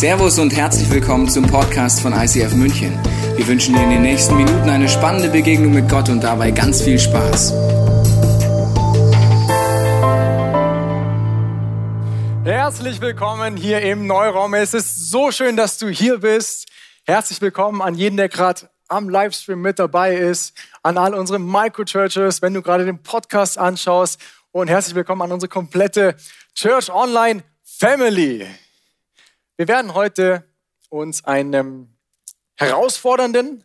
Servus und herzlich willkommen zum Podcast von ICF München. Wir wünschen dir in den nächsten Minuten eine spannende Begegnung mit Gott und dabei ganz viel Spaß. Herzlich willkommen hier im Neuraum. Es ist so schön, dass du hier bist. Herzlich willkommen an jeden, der gerade am Livestream mit dabei ist, an all unsere Microchurches, wenn du gerade den Podcast anschaust und herzlich willkommen an unsere komplette Church Online Family. Wir werden heute uns einem herausfordernden,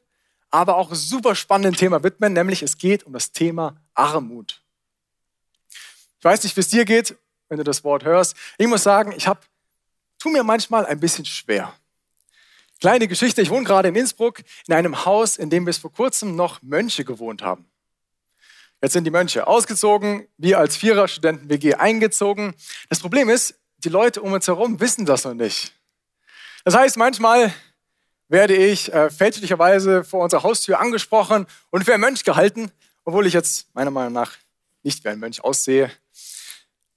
aber auch super spannenden Thema widmen, nämlich es geht um das Thema Armut. Ich weiß nicht, wie es dir geht, wenn du das Wort hörst. Ich muss sagen, ich habe, tu mir manchmal ein bisschen schwer. Kleine Geschichte, ich wohne gerade in Innsbruck in einem Haus, in dem bis vor kurzem noch Mönche gewohnt haben. Jetzt sind die Mönche ausgezogen, wir als Vierer-Studenten-WG eingezogen. Das Problem ist, die Leute um uns herum wissen das noch nicht. Das heißt, manchmal werde ich äh, fälschlicherweise vor unserer Haustür angesprochen und für ein Mönch gehalten, obwohl ich jetzt meiner Meinung nach nicht wie ein Mönch aussehe.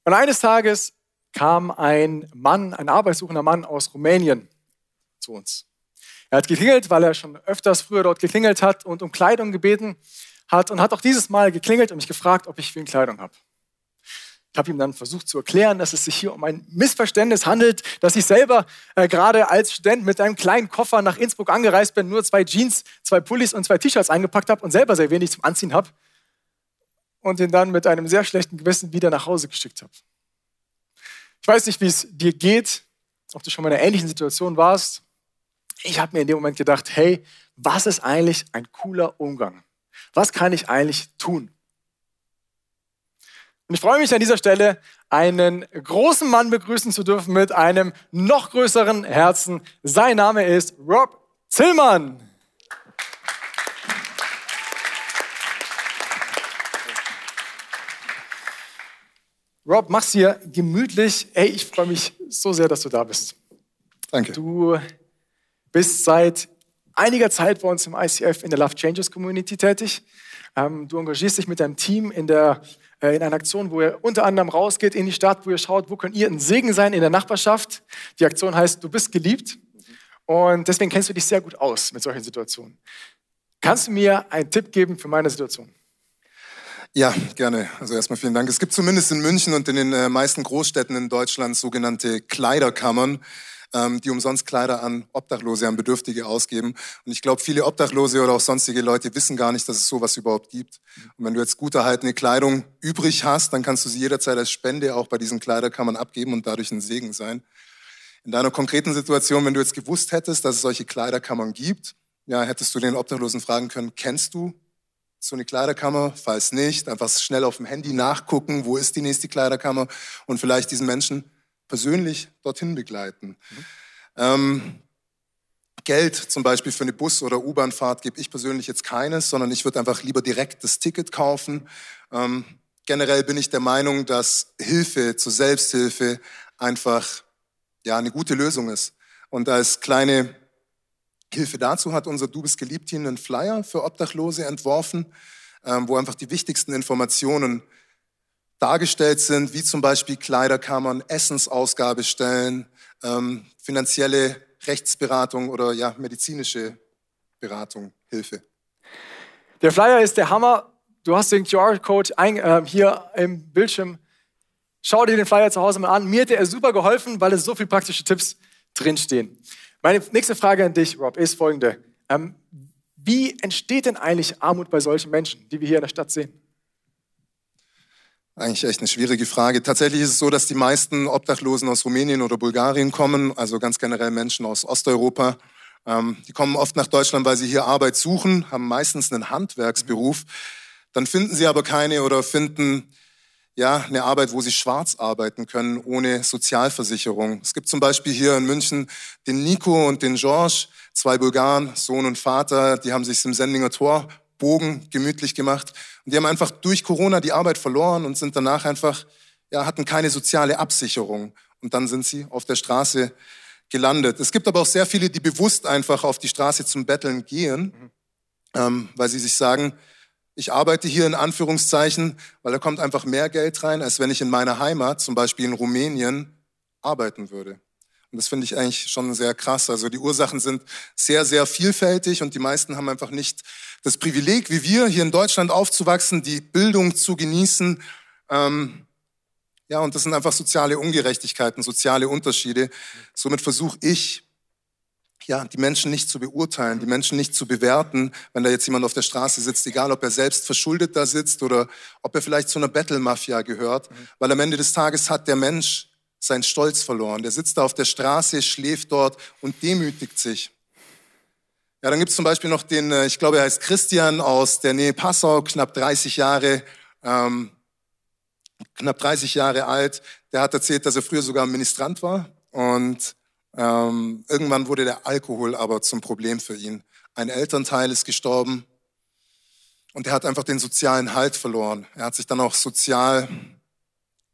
Und eines Tages kam ein Mann, ein arbeitssuchender Mann aus Rumänien zu uns. Er hat geklingelt, weil er schon öfters früher dort geklingelt hat und um Kleidung gebeten hat und hat auch dieses Mal geklingelt und mich gefragt, ob ich für ihn Kleidung habe. Ich habe ihm dann versucht zu erklären, dass es sich hier um ein Missverständnis handelt, dass ich selber äh, gerade als Student mit einem kleinen Koffer nach Innsbruck angereist bin, nur zwei Jeans, zwei Pullis und zwei T-Shirts eingepackt habe und selber sehr wenig zum Anziehen habe und ihn dann mit einem sehr schlechten Gewissen wieder nach Hause geschickt habe. Ich weiß nicht, wie es dir geht, ob du schon mal in einer ähnlichen Situation warst. Ich habe mir in dem Moment gedacht, hey, was ist eigentlich ein cooler Umgang? Was kann ich eigentlich tun? Und ich freue mich an dieser Stelle, einen großen Mann begrüßen zu dürfen mit einem noch größeren Herzen. Sein Name ist Rob Zillmann. Rob, mach's hier gemütlich. Hey, ich freue mich so sehr, dass du da bist. Danke. Du bist seit einiger Zeit bei uns im ICF in der Love Changes Community tätig. Ähm, du engagierst dich mit deinem Team in der in einer Aktion, wo ihr unter anderem rausgeht in die Stadt, wo ihr schaut, wo könnt ihr ein Segen sein in der Nachbarschaft. Die Aktion heißt, du bist geliebt. Und deswegen kennst du dich sehr gut aus mit solchen Situationen. Kannst du mir einen Tipp geben für meine Situation? Ja, gerne. Also erstmal vielen Dank. Es gibt zumindest in München und in den äh, meisten Großstädten in Deutschland sogenannte Kleiderkammern ähm, die umsonst Kleider an Obdachlose, an Bedürftige ausgeben. Und ich glaube, viele Obdachlose oder auch sonstige Leute wissen gar nicht, dass es sowas überhaupt gibt. Und wenn du jetzt gut erhaltene Kleidung übrig hast, dann kannst du sie jederzeit als Spende auch bei diesen Kleiderkammern abgeben und dadurch ein Segen sein. In deiner konkreten Situation, wenn du jetzt gewusst hättest, dass es solche Kleiderkammern gibt, ja, hättest du den Obdachlosen fragen können, kennst du so eine Kleiderkammer? Falls nicht, einfach schnell auf dem Handy nachgucken, wo ist die nächste Kleiderkammer und vielleicht diesen Menschen persönlich dorthin begleiten. Mhm. Ähm, Geld zum Beispiel für eine Bus- oder U-Bahn-Fahrt gebe ich persönlich jetzt keines, sondern ich würde einfach lieber direkt das Ticket kaufen. Ähm, generell bin ich der Meinung, dass Hilfe zur Selbsthilfe einfach ja, eine gute Lösung ist. Und als kleine Hilfe dazu hat unser Du bist geliebt hier einen Flyer für Obdachlose entworfen, ähm, wo einfach die wichtigsten Informationen dargestellt sind, wie zum Beispiel Kleiderkammern, Essensausgabestellen, ähm, finanzielle Rechtsberatung oder ja, medizinische Beratung, Hilfe. Der Flyer ist der Hammer. Du hast den QR-Code äh, hier im Bildschirm. Schau dir den Flyer zu Hause mal an. Mir hat er super geholfen, weil es so viele praktische Tipps drinstehen. Meine nächste Frage an dich, Rob, ist folgende. Ähm, wie entsteht denn eigentlich Armut bei solchen Menschen, die wir hier in der Stadt sehen? Eigentlich echt eine schwierige Frage. Tatsächlich ist es so, dass die meisten Obdachlosen aus Rumänien oder Bulgarien kommen, also ganz generell Menschen aus Osteuropa. Ähm, die kommen oft nach Deutschland, weil sie hier Arbeit suchen, haben meistens einen Handwerksberuf. Dann finden sie aber keine oder finden ja eine Arbeit, wo sie schwarz arbeiten können, ohne Sozialversicherung. Es gibt zum Beispiel hier in München den Nico und den George, zwei Bulgaren, Sohn und Vater, die haben sich im Sendinger Tor Bogen gemütlich gemacht. Und die haben einfach durch Corona die Arbeit verloren und sind danach einfach, ja, hatten keine soziale Absicherung. Und dann sind sie auf der Straße gelandet. Es gibt aber auch sehr viele, die bewusst einfach auf die Straße zum Betteln gehen, mhm. ähm, weil sie sich sagen, ich arbeite hier in Anführungszeichen, weil da kommt einfach mehr Geld rein, als wenn ich in meiner Heimat, zum Beispiel in Rumänien, arbeiten würde. Und das finde ich eigentlich schon sehr krass. Also die Ursachen sind sehr, sehr vielfältig und die meisten haben einfach nicht das Privileg, wie wir hier in Deutschland aufzuwachsen, die Bildung zu genießen. Ähm, ja, und das sind einfach soziale Ungerechtigkeiten, soziale Unterschiede. Somit versuche ich, ja, die Menschen nicht zu beurteilen, die Menschen nicht zu bewerten, wenn da jetzt jemand auf der Straße sitzt, egal ob er selbst verschuldet da sitzt oder ob er vielleicht zu einer Battle-Mafia gehört, weil am Ende des Tages hat der Mensch seinen Stolz verloren. Der sitzt da auf der Straße, schläft dort und demütigt sich. Ja, dann gibt es zum Beispiel noch den, äh, ich glaube, er heißt Christian aus der Nähe Passau, knapp 30 Jahre, ähm, knapp 30 Jahre alt. Der hat erzählt, dass er früher sogar Ministrant war und ähm, irgendwann wurde der Alkohol aber zum Problem für ihn. Ein Elternteil ist gestorben und er hat einfach den sozialen Halt verloren. Er hat sich dann auch sozial,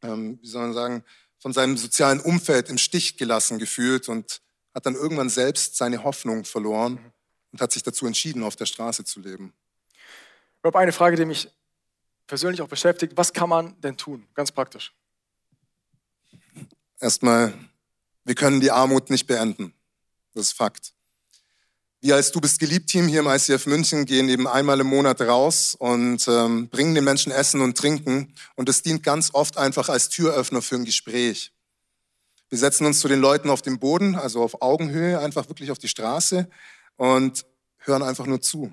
ähm, wie soll man sagen, von seinem sozialen Umfeld im Stich gelassen gefühlt und hat dann irgendwann selbst seine Hoffnung verloren und hat sich dazu entschieden, auf der Straße zu leben. Ich habe eine Frage, die mich persönlich auch beschäftigt. Was kann man denn tun, ganz praktisch? Erstmal wir können die Armut nicht beenden. Das ist Fakt. Wir als Du bist geliebt Team hier im ICF München gehen eben einmal im Monat raus und ähm, bringen den Menschen Essen und Trinken. Und es dient ganz oft einfach als Türöffner für ein Gespräch. Wir setzen uns zu den Leuten auf dem Boden, also auf Augenhöhe, einfach wirklich auf die Straße und hören einfach nur zu.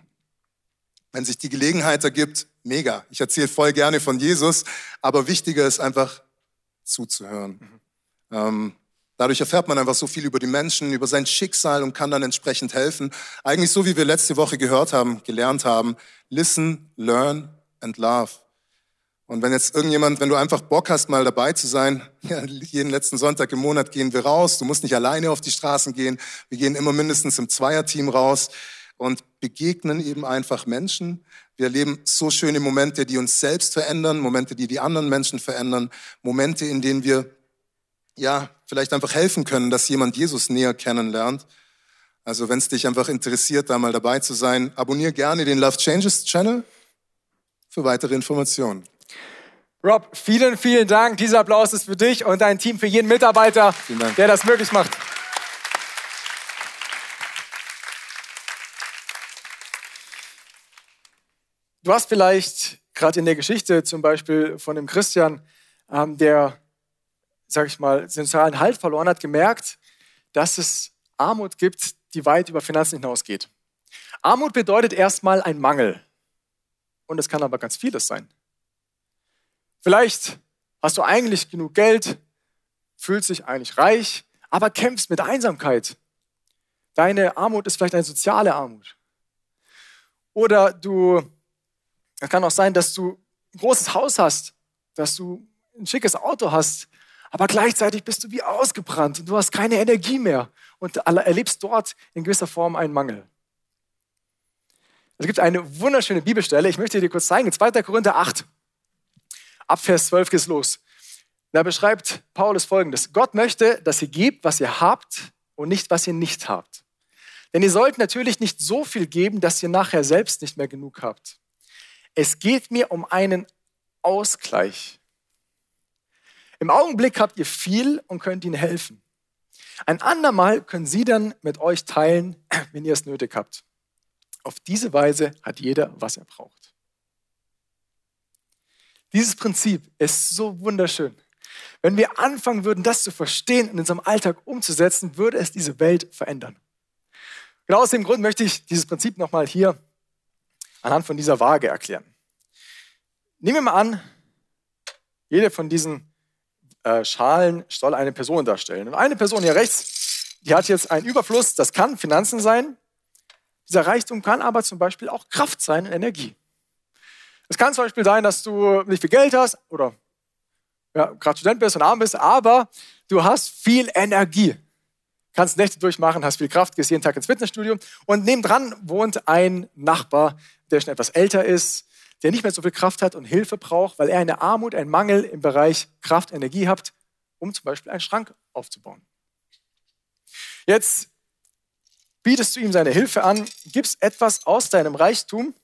Wenn sich die Gelegenheit ergibt, mega. Ich erzähle voll gerne von Jesus, aber wichtiger ist einfach zuzuhören. Mhm. Ähm, Dadurch erfährt man einfach so viel über die Menschen, über sein Schicksal und kann dann entsprechend helfen. Eigentlich so, wie wir letzte Woche gehört haben, gelernt haben. Listen, learn and love. Und wenn jetzt irgendjemand, wenn du einfach Bock hast, mal dabei zu sein, ja, jeden letzten Sonntag im Monat gehen wir raus. Du musst nicht alleine auf die Straßen gehen. Wir gehen immer mindestens im Zweierteam raus und begegnen eben einfach Menschen. Wir erleben so schöne Momente, die uns selbst verändern, Momente, die die anderen Menschen verändern, Momente, in denen wir ja, vielleicht einfach helfen können, dass jemand Jesus näher kennenlernt. Also wenn es dich einfach interessiert, da mal dabei zu sein, abonniere gerne den Love Changes Channel für weitere Informationen. Rob, vielen, vielen Dank. Dieser Applaus ist für dich und dein Team, für jeden Mitarbeiter, der das möglich macht. Du hast vielleicht gerade in der Geschichte zum Beispiel von dem Christian, ähm, der sage ich mal, sozialen Halt verloren hat, gemerkt, dass es Armut gibt, die weit über Finanzen hinausgeht. Armut bedeutet erstmal ein Mangel. Und es kann aber ganz vieles sein. Vielleicht hast du eigentlich genug Geld, fühlst dich eigentlich reich, aber kämpfst mit Einsamkeit. Deine Armut ist vielleicht eine soziale Armut. Oder du, es kann auch sein, dass du ein großes Haus hast, dass du ein schickes Auto hast, aber gleichzeitig bist du wie ausgebrannt und du hast keine Energie mehr und erlebst dort in gewisser Form einen Mangel. Es gibt eine wunderschöne Bibelstelle, ich möchte dir kurz zeigen, 2. Korinther 8, ab Vers 12 geht es los. Da beschreibt Paulus folgendes: Gott möchte, dass ihr gebt, was ihr habt und nicht, was ihr nicht habt. Denn ihr sollt natürlich nicht so viel geben, dass ihr nachher selbst nicht mehr genug habt. Es geht mir um einen Ausgleich. Im Augenblick habt ihr viel und könnt ihnen helfen. Ein andermal können sie dann mit euch teilen, wenn ihr es nötig habt. Auf diese Weise hat jeder, was er braucht. Dieses Prinzip ist so wunderschön. Wenn wir anfangen würden, das zu verstehen und in unserem Alltag umzusetzen, würde es diese Welt verändern. Genau aus dem Grund möchte ich dieses Prinzip nochmal hier anhand von dieser Waage erklären. Nehmen wir mal an, jede von diesen äh, Schalen soll eine Person darstellen. Und eine Person hier rechts, die hat jetzt einen Überfluss, das kann Finanzen sein. Dieser Reichtum kann aber zum Beispiel auch Kraft sein und Energie. Es kann zum Beispiel sein, dass du nicht viel Geld hast oder ja, gerade Student bist und arm bist, aber du hast viel Energie. Kannst Nächte durchmachen, hast viel Kraft, gehst jeden Tag ins Fitnessstudio und nebendran wohnt ein Nachbar, der schon etwas älter ist, der nicht mehr so viel Kraft hat und Hilfe braucht, weil er eine Armut, einen Mangel im Bereich Kraft, Energie hat, um zum Beispiel einen Schrank aufzubauen. Jetzt bietest du ihm seine Hilfe an, gibst etwas aus deinem Reichtum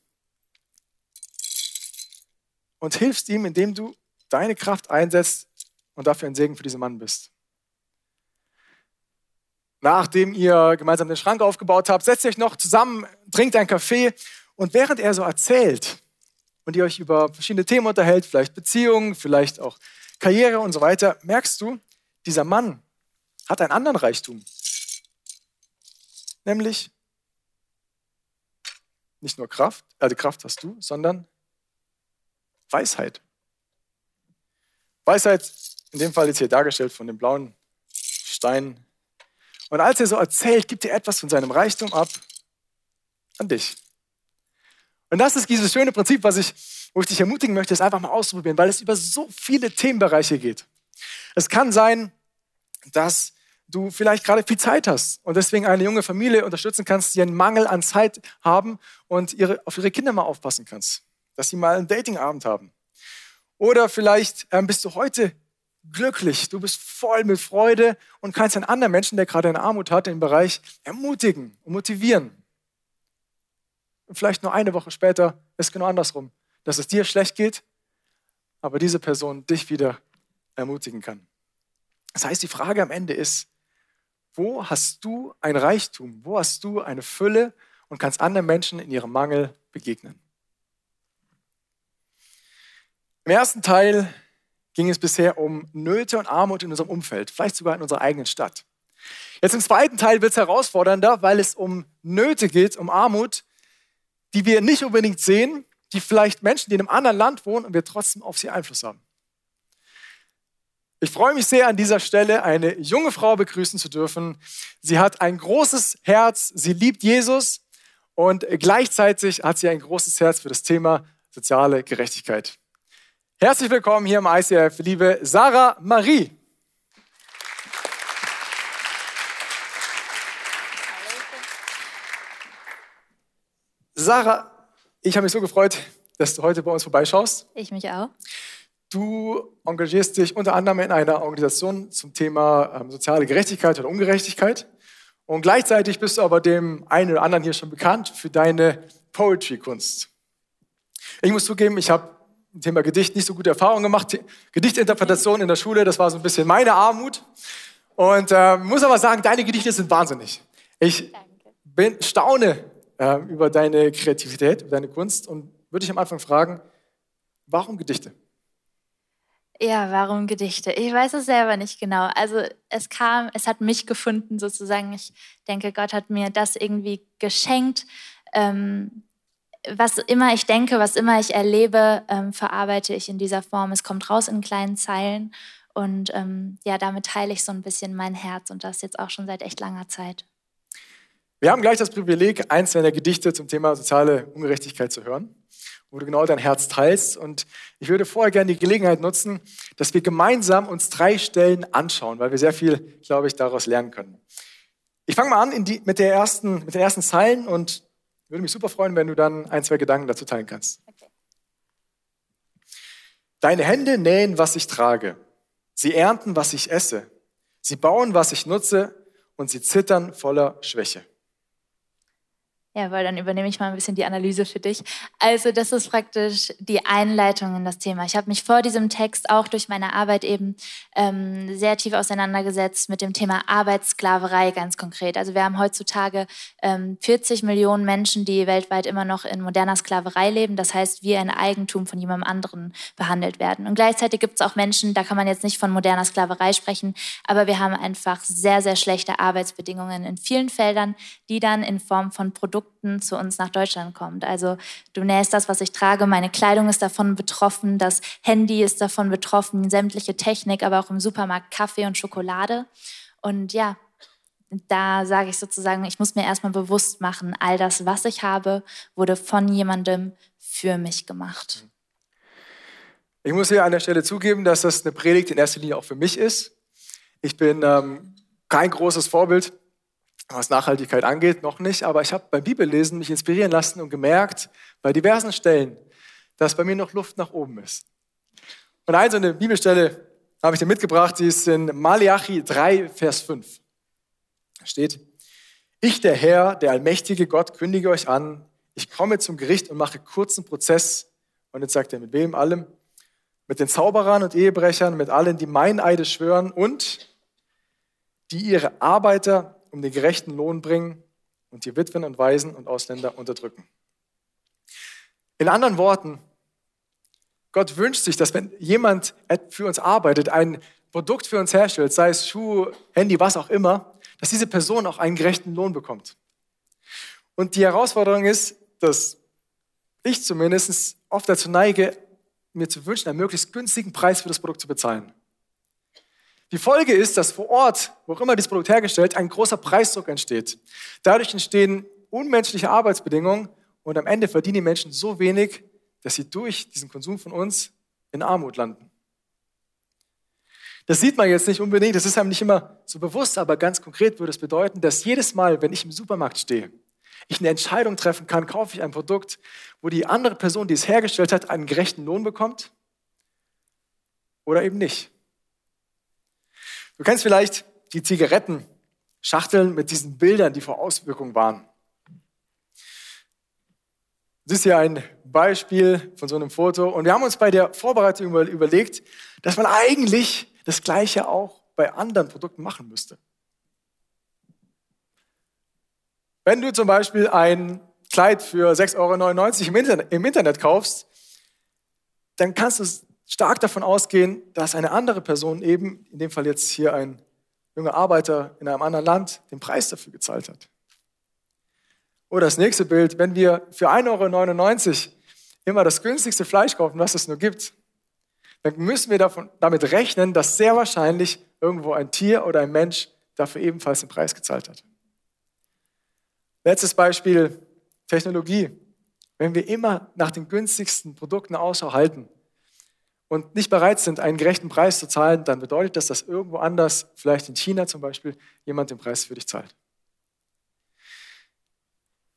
und hilfst ihm, indem du deine Kraft einsetzt und dafür ein Segen für diesen Mann bist. nachdem ihr gemeinsam den Schrank aufgebaut habt, setzt euch noch zusammen, trinkt einen Kaffee und während er so erzählt und ihr euch über verschiedene Themen unterhält, vielleicht Beziehungen, vielleicht auch Karriere und so weiter, merkst du, dieser Mann hat einen anderen Reichtum. Nämlich nicht nur Kraft, also Kraft hast du, sondern Weisheit. Weisheit, in dem Fall jetzt hier dargestellt von dem blauen Stein. Und als er so erzählt, gibt er etwas von seinem Reichtum ab an dich. Und das ist dieses schöne Prinzip, was ich, wo ich dich ermutigen möchte, es einfach mal auszuprobieren, weil es über so viele Themenbereiche geht. Es kann sein, dass du vielleicht gerade viel Zeit hast und deswegen eine junge Familie unterstützen kannst, die einen Mangel an Zeit haben und ihre, auf ihre Kinder mal aufpassen kannst, dass sie mal einen Datingabend haben. Oder vielleicht ähm, bist du heute glücklich, du bist voll mit Freude und kannst einen anderen Menschen, der gerade eine Armut hat, im Bereich ermutigen und motivieren. Und vielleicht nur eine Woche später ist genau andersrum, dass es dir schlecht geht, aber diese Person dich wieder ermutigen kann. Das heißt, die Frage am Ende ist, wo hast du ein Reichtum? Wo hast du eine Fülle und kannst anderen Menschen in ihrem Mangel begegnen? Im ersten Teil ging es bisher um Nöte und Armut in unserem Umfeld, vielleicht sogar in unserer eigenen Stadt. Jetzt im zweiten Teil wird es herausfordernder, weil es um Nöte geht, um Armut, die wir nicht unbedingt sehen, die vielleicht Menschen, die in einem anderen Land wohnen und wir trotzdem auf sie Einfluss haben. Ich freue mich sehr, an dieser Stelle eine junge Frau begrüßen zu dürfen. Sie hat ein großes Herz, sie liebt Jesus und gleichzeitig hat sie ein großes Herz für das Thema soziale Gerechtigkeit. Herzlich willkommen hier im ICF, liebe Sarah Marie. Sarah, ich habe mich so gefreut, dass du heute bei uns vorbeischaust. Ich mich auch. Du engagierst dich unter anderem in einer Organisation zum Thema ähm, soziale Gerechtigkeit oder Ungerechtigkeit. Und gleichzeitig bist du aber dem einen oder anderen hier schon bekannt für deine Poetry-Kunst. Ich muss zugeben, ich habe im Thema Gedicht nicht so gute Erfahrungen gemacht. Gedichtinterpretation in der Schule, das war so ein bisschen meine Armut. Und äh, muss aber sagen, deine Gedichte sind wahnsinnig. Ich bin, staune äh, über deine Kreativität, über deine Kunst und würde dich am Anfang fragen, warum Gedichte? Ja, warum Gedichte? Ich weiß es selber nicht genau. Also es kam, es hat mich gefunden sozusagen. Ich denke, Gott hat mir das irgendwie geschenkt. Ähm, was immer ich denke, was immer ich erlebe, ähm, verarbeite ich in dieser Form. Es kommt raus in kleinen Zeilen und ähm, ja, damit teile ich so ein bisschen mein Herz und das jetzt auch schon seit echt langer Zeit. Wir haben gleich das Privileg, eins deiner Gedichte zum Thema soziale Ungerechtigkeit zu hören wo du genau dein Herz teilst. Und ich würde vorher gerne die Gelegenheit nutzen, dass wir gemeinsam uns drei Stellen anschauen, weil wir sehr viel, glaube ich, daraus lernen können. Ich fange mal an die, mit, der ersten, mit den ersten Zeilen und würde mich super freuen, wenn du dann ein, zwei Gedanken dazu teilen kannst. Okay. Deine Hände nähen, was ich trage. Sie ernten, was ich esse. Sie bauen, was ich nutze und sie zittern voller Schwäche. Ja, weil dann übernehme ich mal ein bisschen die Analyse für dich. Also das ist praktisch die Einleitung in das Thema. Ich habe mich vor diesem Text auch durch meine Arbeit eben ähm, sehr tief auseinandergesetzt mit dem Thema Arbeitssklaverei ganz konkret. Also wir haben heutzutage ähm, 40 Millionen Menschen, die weltweit immer noch in moderner Sklaverei leben. Das heißt, wir ein Eigentum von jemandem anderen behandelt werden. Und gleichzeitig gibt es auch Menschen, da kann man jetzt nicht von moderner Sklaverei sprechen, aber wir haben einfach sehr, sehr schlechte Arbeitsbedingungen in vielen Feldern, die dann in Form von Produkten Produkten zu uns nach Deutschland kommt. Also du nähst das, was ich trage, meine Kleidung ist davon betroffen, das Handy ist davon betroffen, sämtliche Technik, aber auch im Supermarkt Kaffee und Schokolade. Und ja, da sage ich sozusagen, ich muss mir erstmal bewusst machen, all das, was ich habe, wurde von jemandem für mich gemacht. Ich muss hier an der Stelle zugeben, dass das eine Predigt in erster Linie auch für mich ist. Ich bin ähm, kein großes Vorbild was Nachhaltigkeit angeht, noch nicht, aber ich habe beim Bibellesen mich inspirieren lassen und gemerkt, bei diversen Stellen, dass bei mir noch Luft nach oben ist. Und eine so eine Bibelstelle habe ich dir mitgebracht, die ist in Malachi 3, Vers 5. Da steht, ich, der Herr, der allmächtige Gott, kündige euch an, ich komme zum Gericht und mache kurzen Prozess. Und jetzt sagt er, mit wem allem? Mit den Zauberern und Ehebrechern, mit allen, die Meineide schwören und die ihre Arbeiter um den gerechten Lohn bringen und die Witwen und Waisen und Ausländer unterdrücken. In anderen Worten, Gott wünscht sich, dass wenn jemand für uns arbeitet, ein Produkt für uns herstellt, sei es Schuh, Handy, was auch immer, dass diese Person auch einen gerechten Lohn bekommt. Und die Herausforderung ist, dass ich zumindest oft dazu neige, mir zu wünschen, einen möglichst günstigen Preis für das Produkt zu bezahlen. Die Folge ist, dass vor Ort, wo auch immer dieses Produkt hergestellt, ein großer Preisdruck entsteht. Dadurch entstehen unmenschliche Arbeitsbedingungen und am Ende verdienen die Menschen so wenig, dass sie durch diesen Konsum von uns in Armut landen. Das sieht man jetzt nicht unbedingt, das ist einem nicht immer so bewusst, aber ganz konkret würde es bedeuten, dass jedes Mal, wenn ich im Supermarkt stehe, ich eine Entscheidung treffen kann, kaufe ich ein Produkt, wo die andere Person, die es hergestellt hat, einen gerechten Lohn bekommt oder eben nicht. Du kennst vielleicht die Zigarettenschachteln mit diesen Bildern, die vor Auswirkungen waren. Das ist ja ein Beispiel von so einem Foto. Und wir haben uns bei der Vorbereitung überlegt, dass man eigentlich das Gleiche auch bei anderen Produkten machen müsste. Wenn du zum Beispiel ein Kleid für 6,99 Euro im Internet kaufst, dann kannst du stark davon ausgehen, dass eine andere Person eben, in dem Fall jetzt hier ein junger Arbeiter in einem anderen Land, den Preis dafür gezahlt hat. Oder das nächste Bild, wenn wir für 1,99 Euro immer das günstigste Fleisch kaufen, was es nur gibt, dann müssen wir davon, damit rechnen, dass sehr wahrscheinlich irgendwo ein Tier oder ein Mensch dafür ebenfalls den Preis gezahlt hat. Letztes Beispiel, Technologie. Wenn wir immer nach den günstigsten Produkten Ausschau halten, und nicht bereit sind, einen gerechten Preis zu zahlen, dann bedeutet das, dass irgendwo anders, vielleicht in China zum Beispiel, jemand den Preis für dich zahlt.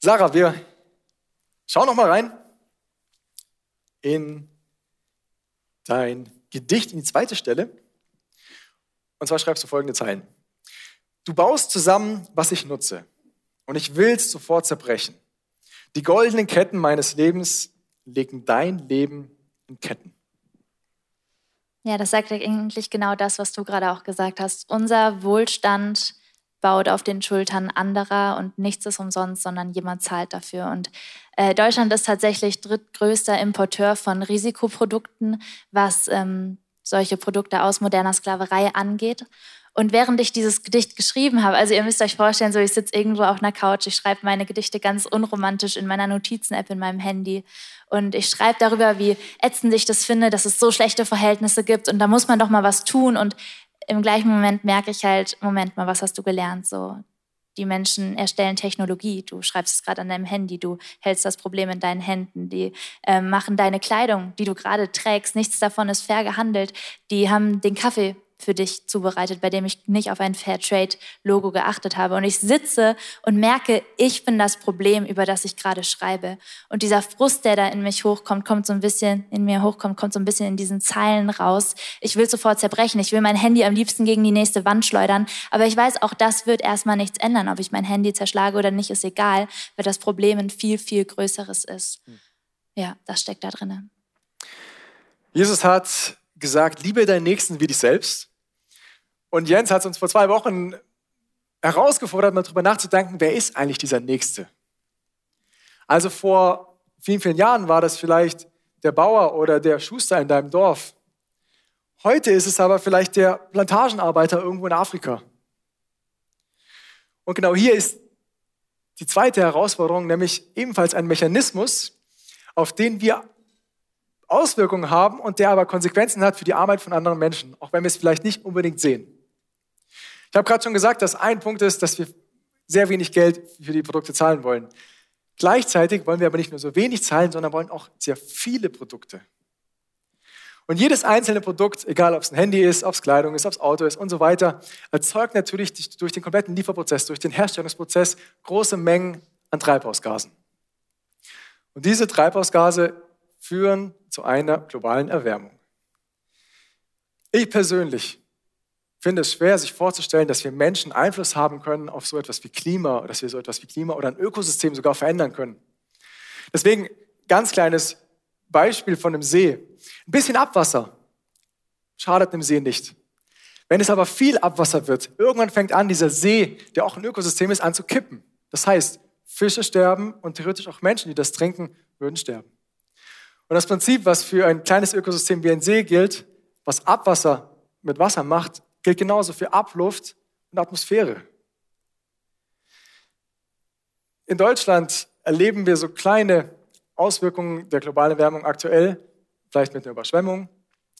Sarah, wir schauen noch mal rein in dein Gedicht, in die zweite Stelle. Und zwar schreibst du folgende Zeilen. Du baust zusammen, was ich nutze, und ich will es sofort zerbrechen. Die goldenen Ketten meines Lebens legen dein Leben in Ketten. Ja, das sagt eigentlich genau das, was du gerade auch gesagt hast. Unser Wohlstand baut auf den Schultern anderer und nichts ist umsonst, sondern jemand zahlt dafür. Und äh, Deutschland ist tatsächlich drittgrößter Importeur von Risikoprodukten, was ähm, solche Produkte aus moderner Sklaverei angeht. Und während ich dieses Gedicht geschrieben habe, also ihr müsst euch vorstellen, so ich sitze irgendwo auf einer Couch, ich schreibe meine Gedichte ganz unromantisch in meiner Notizen-App in meinem Handy und ich schreibe darüber, wie ätzend ich das finde, dass es so schlechte Verhältnisse gibt und da muss man doch mal was tun und im gleichen Moment merke ich halt, Moment mal, was hast du gelernt? So, die Menschen erstellen Technologie. Du schreibst es gerade an deinem Handy, du hältst das Problem in deinen Händen. Die äh, machen deine Kleidung, die du gerade trägst. Nichts davon ist fair gehandelt. Die haben den Kaffee für dich zubereitet, bei dem ich nicht auf ein Fairtrade-Logo geachtet habe. Und ich sitze und merke, ich bin das Problem, über das ich gerade schreibe. Und dieser Frust, der da in mich hochkommt, kommt so ein bisschen, in mir hochkommt, kommt so ein bisschen in diesen Zeilen raus. Ich will sofort zerbrechen. Ich will mein Handy am liebsten gegen die nächste Wand schleudern. Aber ich weiß, auch das wird erstmal nichts ändern. Ob ich mein Handy zerschlage oder nicht, ist egal, weil das Problem ein viel, viel größeres ist. Hm. Ja, das steckt da drinnen. Jesus hat gesagt, liebe deinen Nächsten wie dich selbst. Und Jens hat uns vor zwei Wochen herausgefordert, mal darüber nachzudenken, wer ist eigentlich dieser Nächste? Also vor vielen, vielen Jahren war das vielleicht der Bauer oder der Schuster in deinem Dorf. Heute ist es aber vielleicht der Plantagenarbeiter irgendwo in Afrika. Und genau hier ist die zweite Herausforderung, nämlich ebenfalls ein Mechanismus, auf den wir Auswirkungen haben und der aber Konsequenzen hat für die Arbeit von anderen Menschen, auch wenn wir es vielleicht nicht unbedingt sehen. Ich habe gerade schon gesagt, dass ein Punkt ist, dass wir sehr wenig Geld für die Produkte zahlen wollen. Gleichzeitig wollen wir aber nicht nur so wenig zahlen, sondern wollen auch sehr viele Produkte. Und jedes einzelne Produkt, egal ob es ein Handy ist, ob es Kleidung ist, ob es Auto ist und so weiter, erzeugt natürlich durch den kompletten Lieferprozess, durch den Herstellungsprozess große Mengen an Treibhausgasen. Und diese Treibhausgase führen zu einer globalen Erwärmung. Ich persönlich finde es schwer, sich vorzustellen, dass wir Menschen Einfluss haben können auf so etwas wie Klima, dass wir so etwas wie Klima oder ein Ökosystem sogar verändern können. Deswegen ganz kleines Beispiel von einem See. Ein bisschen Abwasser schadet einem See nicht. Wenn es aber viel Abwasser wird, irgendwann fängt an, dieser See, der auch ein Ökosystem ist, an zu kippen. Das heißt, Fische sterben und theoretisch auch Menschen, die das trinken, würden sterben. Und das Prinzip, was für ein kleines Ökosystem wie ein See gilt, was Abwasser mit Wasser macht, gilt genauso für Abluft und Atmosphäre. In Deutschland erleben wir so kleine Auswirkungen der globalen Erwärmung aktuell, vielleicht mit einer Überschwemmung,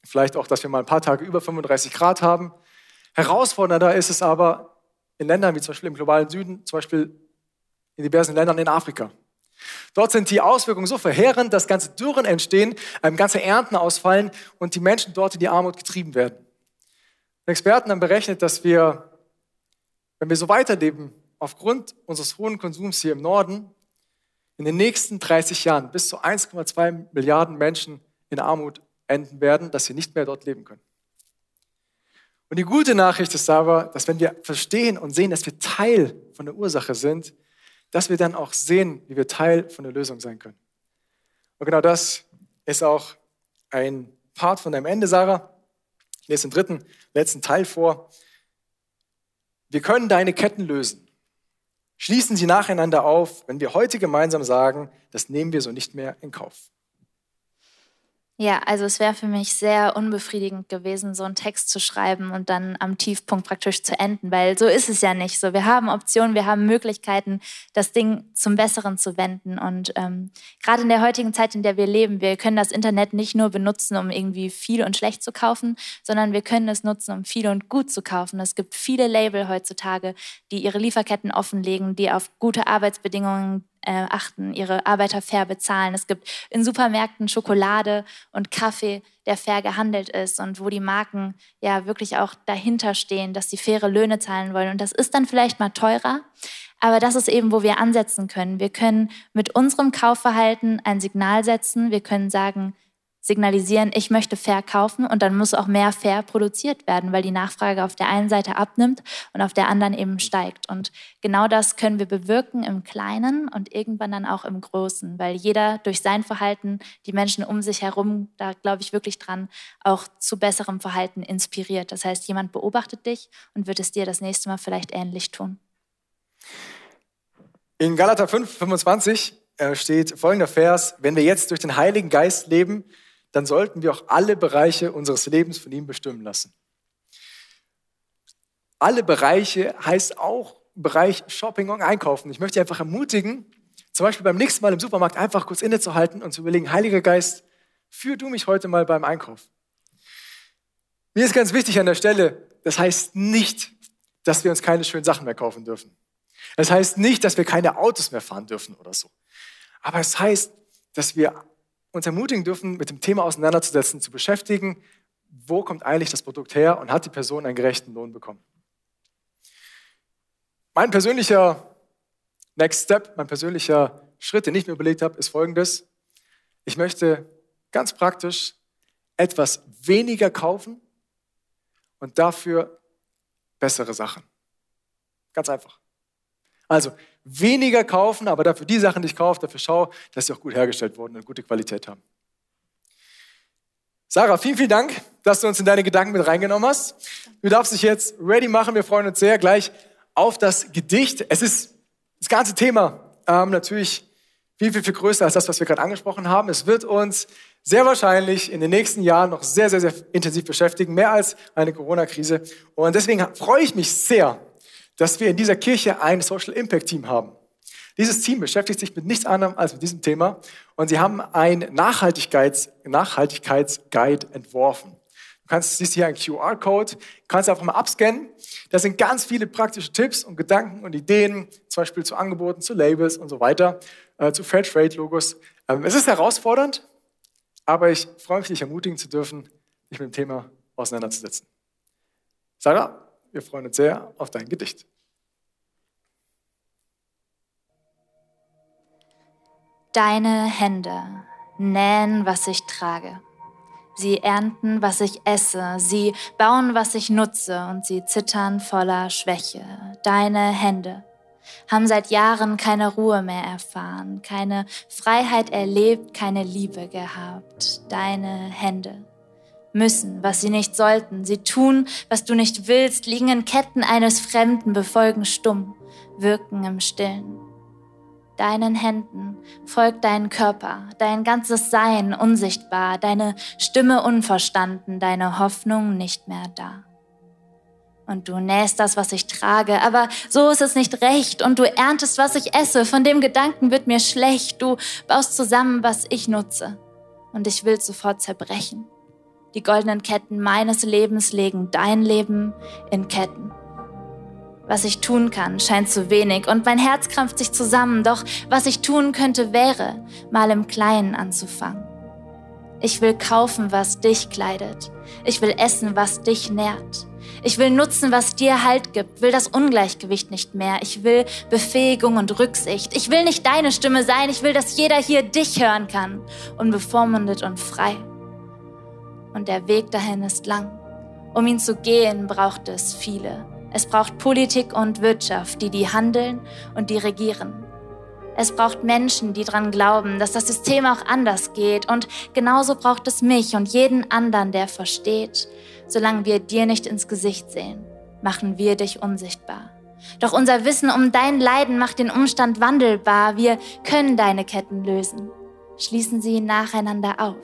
vielleicht auch, dass wir mal ein paar Tage über 35 Grad haben. Herausfordernder ist es aber in Ländern wie zum Beispiel im globalen Süden, zum Beispiel in diversen Ländern in Afrika. Dort sind die Auswirkungen so verheerend, dass ganze Dürren entstehen, ganze Ernten ausfallen und die Menschen dort in die Armut getrieben werden. Experten haben berechnet, dass wir, wenn wir so weiterleben, aufgrund unseres hohen Konsums hier im Norden, in den nächsten 30 Jahren bis zu 1,2 Milliarden Menschen in Armut enden werden, dass sie nicht mehr dort leben können. Und die gute Nachricht ist aber, dass wenn wir verstehen und sehen, dass wir Teil von der Ursache sind, dass wir dann auch sehen, wie wir Teil von der Lösung sein können. Und genau das ist auch ein Part von deinem Ende, Sarah. Ich lese den dritten, letzten Teil vor. Wir können deine Ketten lösen. Schließen sie nacheinander auf, wenn wir heute gemeinsam sagen, das nehmen wir so nicht mehr in Kauf. Ja, also es wäre für mich sehr unbefriedigend gewesen, so einen Text zu schreiben und dann am Tiefpunkt praktisch zu enden, weil so ist es ja nicht so. Wir haben Optionen, wir haben Möglichkeiten, das Ding zum Besseren zu wenden. Und ähm, gerade in der heutigen Zeit, in der wir leben, wir können das Internet nicht nur benutzen, um irgendwie viel und schlecht zu kaufen, sondern wir können es nutzen, um viel und gut zu kaufen. Es gibt viele Label heutzutage, die ihre Lieferketten offenlegen, die auf gute Arbeitsbedingungen äh, achten, ihre Arbeiter fair bezahlen. Es gibt in Supermärkten Schokolade und Kaffee, der fair gehandelt ist und wo die Marken ja wirklich auch dahinter stehen, dass sie faire Löhne zahlen wollen. Und das ist dann vielleicht mal teurer, aber das ist eben, wo wir ansetzen können. Wir können mit unserem Kaufverhalten ein Signal setzen. Wir können sagen, signalisieren, ich möchte fair kaufen und dann muss auch mehr fair produziert werden, weil die Nachfrage auf der einen Seite abnimmt und auf der anderen eben steigt. Und genau das können wir bewirken im Kleinen und irgendwann dann auch im Großen, weil jeder durch sein Verhalten die Menschen um sich herum, da glaube ich wirklich dran, auch zu besserem Verhalten inspiriert. Das heißt, jemand beobachtet dich und wird es dir das nächste Mal vielleicht ähnlich tun. In Galater 5, 25 äh, steht folgender Vers, wenn wir jetzt durch den Heiligen Geist leben, dann sollten wir auch alle Bereiche unseres Lebens von ihm bestimmen lassen. Alle Bereiche heißt auch Bereich Shopping und Einkaufen. Ich möchte dich einfach ermutigen, zum Beispiel beim nächsten Mal im Supermarkt einfach kurz innezuhalten und zu überlegen, Heiliger Geist, führ du mich heute mal beim Einkauf. Mir ist ganz wichtig an der Stelle, das heißt nicht, dass wir uns keine schönen Sachen mehr kaufen dürfen. Das heißt nicht, dass wir keine Autos mehr fahren dürfen oder so. Aber es heißt, dass wir uns ermutigen dürfen, mit dem Thema auseinanderzusetzen, zu beschäftigen, wo kommt eigentlich das Produkt her und hat die Person einen gerechten Lohn bekommen. Mein persönlicher Next Step, mein persönlicher Schritt, den ich mir überlegt habe, ist folgendes. Ich möchte ganz praktisch etwas weniger kaufen und dafür bessere Sachen. Ganz einfach. Also weniger kaufen, aber dafür die Sachen, die ich kaufe, dafür schau, dass sie auch gut hergestellt wurden und gute Qualität haben. Sarah, vielen, vielen Dank, dass du uns in deine Gedanken mit reingenommen hast. Du darfst dich jetzt ready machen. Wir freuen uns sehr gleich auf das Gedicht. Es ist das ganze Thema ähm, natürlich viel, viel, viel größer als das, was wir gerade angesprochen haben. Es wird uns sehr wahrscheinlich in den nächsten Jahren noch sehr, sehr, sehr intensiv beschäftigen, mehr als eine Corona-Krise. Und deswegen freue ich mich sehr, dass wir in dieser Kirche ein Social Impact Team haben. Dieses Team beschäftigt sich mit nichts anderem als mit diesem Thema und sie haben ein Nachhaltigkeits, Nachhaltigkeitsguide entworfen. Du kannst, siehst hier einen QR-Code, kannst einfach mal abscannen. Da sind ganz viele praktische Tipps und Gedanken und Ideen, zum Beispiel zu Angeboten, zu Labels und so weiter, äh, zu Fair Trade Logos. Ähm, es ist herausfordernd, aber ich freue mich, dich ermutigen zu dürfen, dich mit dem Thema auseinanderzusetzen. Sarah? Wir freuen uns sehr auf dein Gedicht. Deine Hände nähen, was ich trage. Sie ernten, was ich esse. Sie bauen, was ich nutze. Und sie zittern voller Schwäche. Deine Hände haben seit Jahren keine Ruhe mehr erfahren, keine Freiheit erlebt, keine Liebe gehabt. Deine Hände müssen, was sie nicht sollten. Sie tun, was du nicht willst, liegen in Ketten eines Fremden, befolgen stumm, wirken im Stillen. Deinen Händen folgt dein Körper, dein ganzes Sein unsichtbar, deine Stimme unverstanden, deine Hoffnung nicht mehr da. Und du nähst das, was ich trage, aber so ist es nicht recht. Und du erntest, was ich esse, von dem Gedanken wird mir schlecht. Du baust zusammen, was ich nutze. Und ich will sofort zerbrechen. Die goldenen Ketten meines Lebens legen dein Leben in Ketten. Was ich tun kann, scheint zu wenig und mein Herz krampft sich zusammen, doch was ich tun könnte, wäre, mal im Kleinen anzufangen. Ich will kaufen, was dich kleidet. Ich will essen, was dich nährt. Ich will nutzen, was dir Halt gibt, will das Ungleichgewicht nicht mehr. Ich will Befähigung und Rücksicht. Ich will nicht deine Stimme sein, ich will, dass jeder hier dich hören kann, unbevormundet und frei und der Weg dahin ist lang. Um ihn zu gehen, braucht es viele. Es braucht Politik und Wirtschaft, die die handeln und die regieren. Es braucht Menschen, die daran glauben, dass das System auch anders geht. Und genauso braucht es mich und jeden anderen, der versteht, solange wir dir nicht ins Gesicht sehen, machen wir dich unsichtbar. Doch unser Wissen um dein Leiden macht den Umstand wandelbar. Wir können deine Ketten lösen. Schließen sie nacheinander auf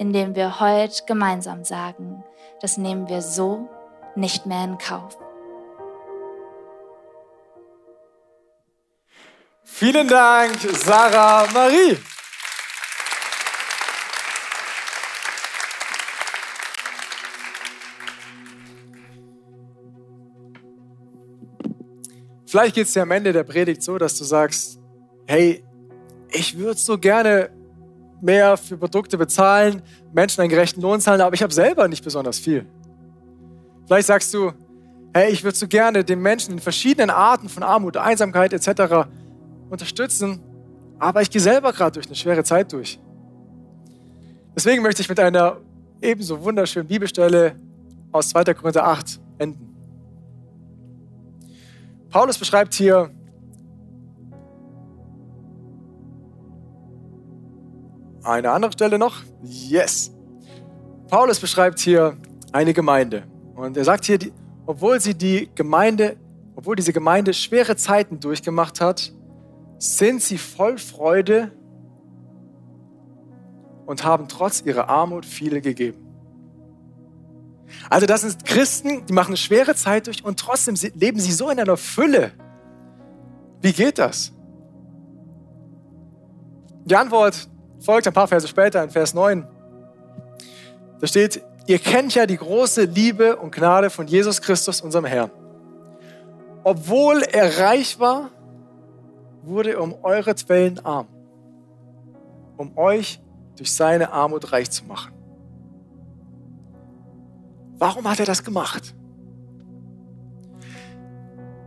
indem wir heute gemeinsam sagen, das nehmen wir so nicht mehr in Kauf. Vielen Dank, Sarah Marie. Vielleicht geht es dir am Ende der Predigt so, dass du sagst, hey, ich würde so gerne mehr für Produkte bezahlen, Menschen einen gerechten Lohn zahlen, aber ich habe selber nicht besonders viel. Vielleicht sagst du, hey, ich würde so gerne den Menschen in verschiedenen Arten von Armut, Einsamkeit etc. unterstützen, aber ich gehe selber gerade durch eine schwere Zeit durch. Deswegen möchte ich mit einer ebenso wunderschönen Bibelstelle aus 2. Korinther 8 enden. Paulus beschreibt hier Eine andere Stelle noch. Yes. Paulus beschreibt hier eine Gemeinde. Und er sagt hier, obwohl sie die Gemeinde, obwohl diese Gemeinde schwere Zeiten durchgemacht hat, sind sie voll Freude und haben trotz ihrer Armut viele gegeben. Also das sind Christen, die machen eine schwere Zeit durch und trotzdem leben sie so in einer Fülle. Wie geht das? Die Antwort folgt ein paar Verse später in Vers 9. Da steht, ihr kennt ja die große Liebe und Gnade von Jesus Christus, unserem Herrn. Obwohl er reich war, wurde um eure Quellen arm, um euch durch seine Armut reich zu machen. Warum hat er das gemacht?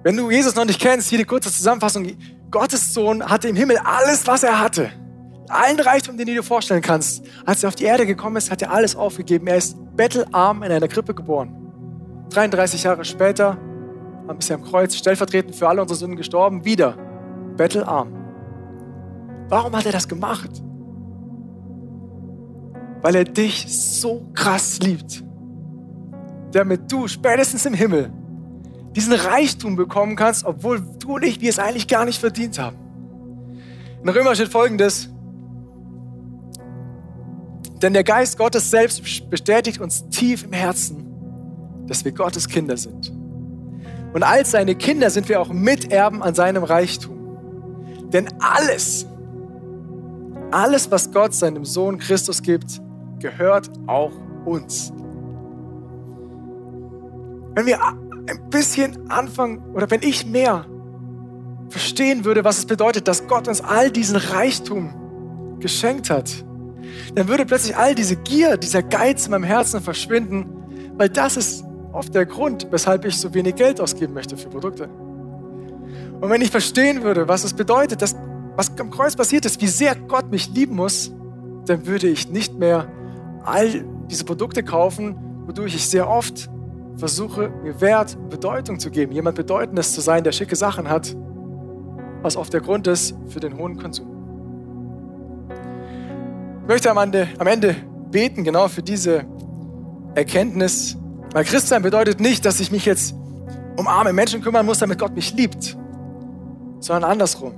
Wenn du Jesus noch nicht kennst, hier die kurze Zusammenfassung. Gottes Sohn hatte im Himmel alles, was er hatte allen Reichtum, den du dir vorstellen kannst. Als er auf die Erde gekommen ist, hat er alles aufgegeben. Er ist bettelarm in einer Krippe geboren. 33 Jahre später ist er am Kreuz stellvertretend für alle unsere Sünden gestorben. Wieder bettelarm. Warum hat er das gemacht? Weil er dich so krass liebt. Damit du spätestens im Himmel diesen Reichtum bekommen kannst, obwohl du und ich wir es eigentlich gar nicht verdient haben. In Römer steht folgendes: denn der Geist Gottes selbst bestätigt uns tief im Herzen, dass wir Gottes Kinder sind. Und als seine Kinder sind wir auch Miterben an seinem Reichtum. Denn alles, alles, was Gott seinem Sohn Christus gibt, gehört auch uns. Wenn wir ein bisschen anfangen oder wenn ich mehr verstehen würde, was es bedeutet, dass Gott uns all diesen Reichtum geschenkt hat, dann würde plötzlich all diese Gier, dieser Geiz in meinem Herzen verschwinden, weil das ist oft der Grund, weshalb ich so wenig Geld ausgeben möchte für Produkte. Und wenn ich verstehen würde, was es bedeutet, dass, was am Kreuz passiert ist, wie sehr Gott mich lieben muss, dann würde ich nicht mehr all diese Produkte kaufen, wodurch ich sehr oft versuche, mir Wert und Bedeutung zu geben, jemand Bedeutendes zu sein, der schicke Sachen hat, was oft der Grund ist für den hohen Konsum. Ich möchte am Ende, am Ende beten, genau für diese Erkenntnis, weil Christsein bedeutet nicht, dass ich mich jetzt um arme Menschen kümmern muss, damit Gott mich liebt, sondern andersrum.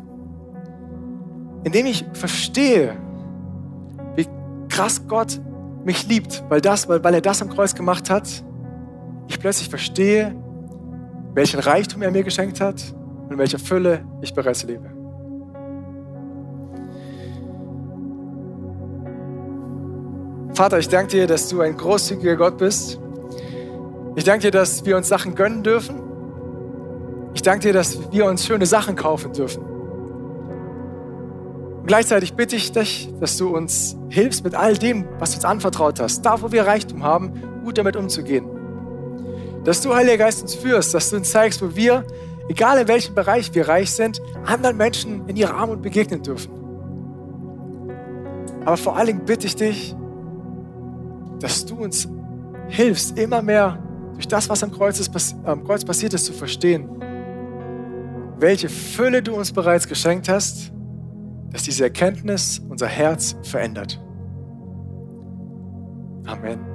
Indem ich verstehe, wie krass Gott mich liebt, weil, das, weil, weil er das am Kreuz gemacht hat, ich plötzlich verstehe, welchen Reichtum er mir geschenkt hat und in welcher Fülle ich bereits lebe. Vater, ich danke dir, dass du ein großzügiger Gott bist. Ich danke dir, dass wir uns Sachen gönnen dürfen. Ich danke dir, dass wir uns schöne Sachen kaufen dürfen. Und gleichzeitig bitte ich dich, dass du uns hilfst mit all dem, was du uns anvertraut hast, da wo wir Reichtum haben, gut damit umzugehen. Dass du, Heiliger Geist, uns führst, dass du uns zeigst, wo wir, egal in welchem Bereich wir reich sind, anderen Menschen in ihrer Armut begegnen dürfen. Aber vor allen Dingen bitte ich dich, dass du uns hilfst, immer mehr durch das, was am Kreuz, ist, am Kreuz passiert ist, zu verstehen, welche Fülle du uns bereits geschenkt hast, dass diese Erkenntnis unser Herz verändert. Amen.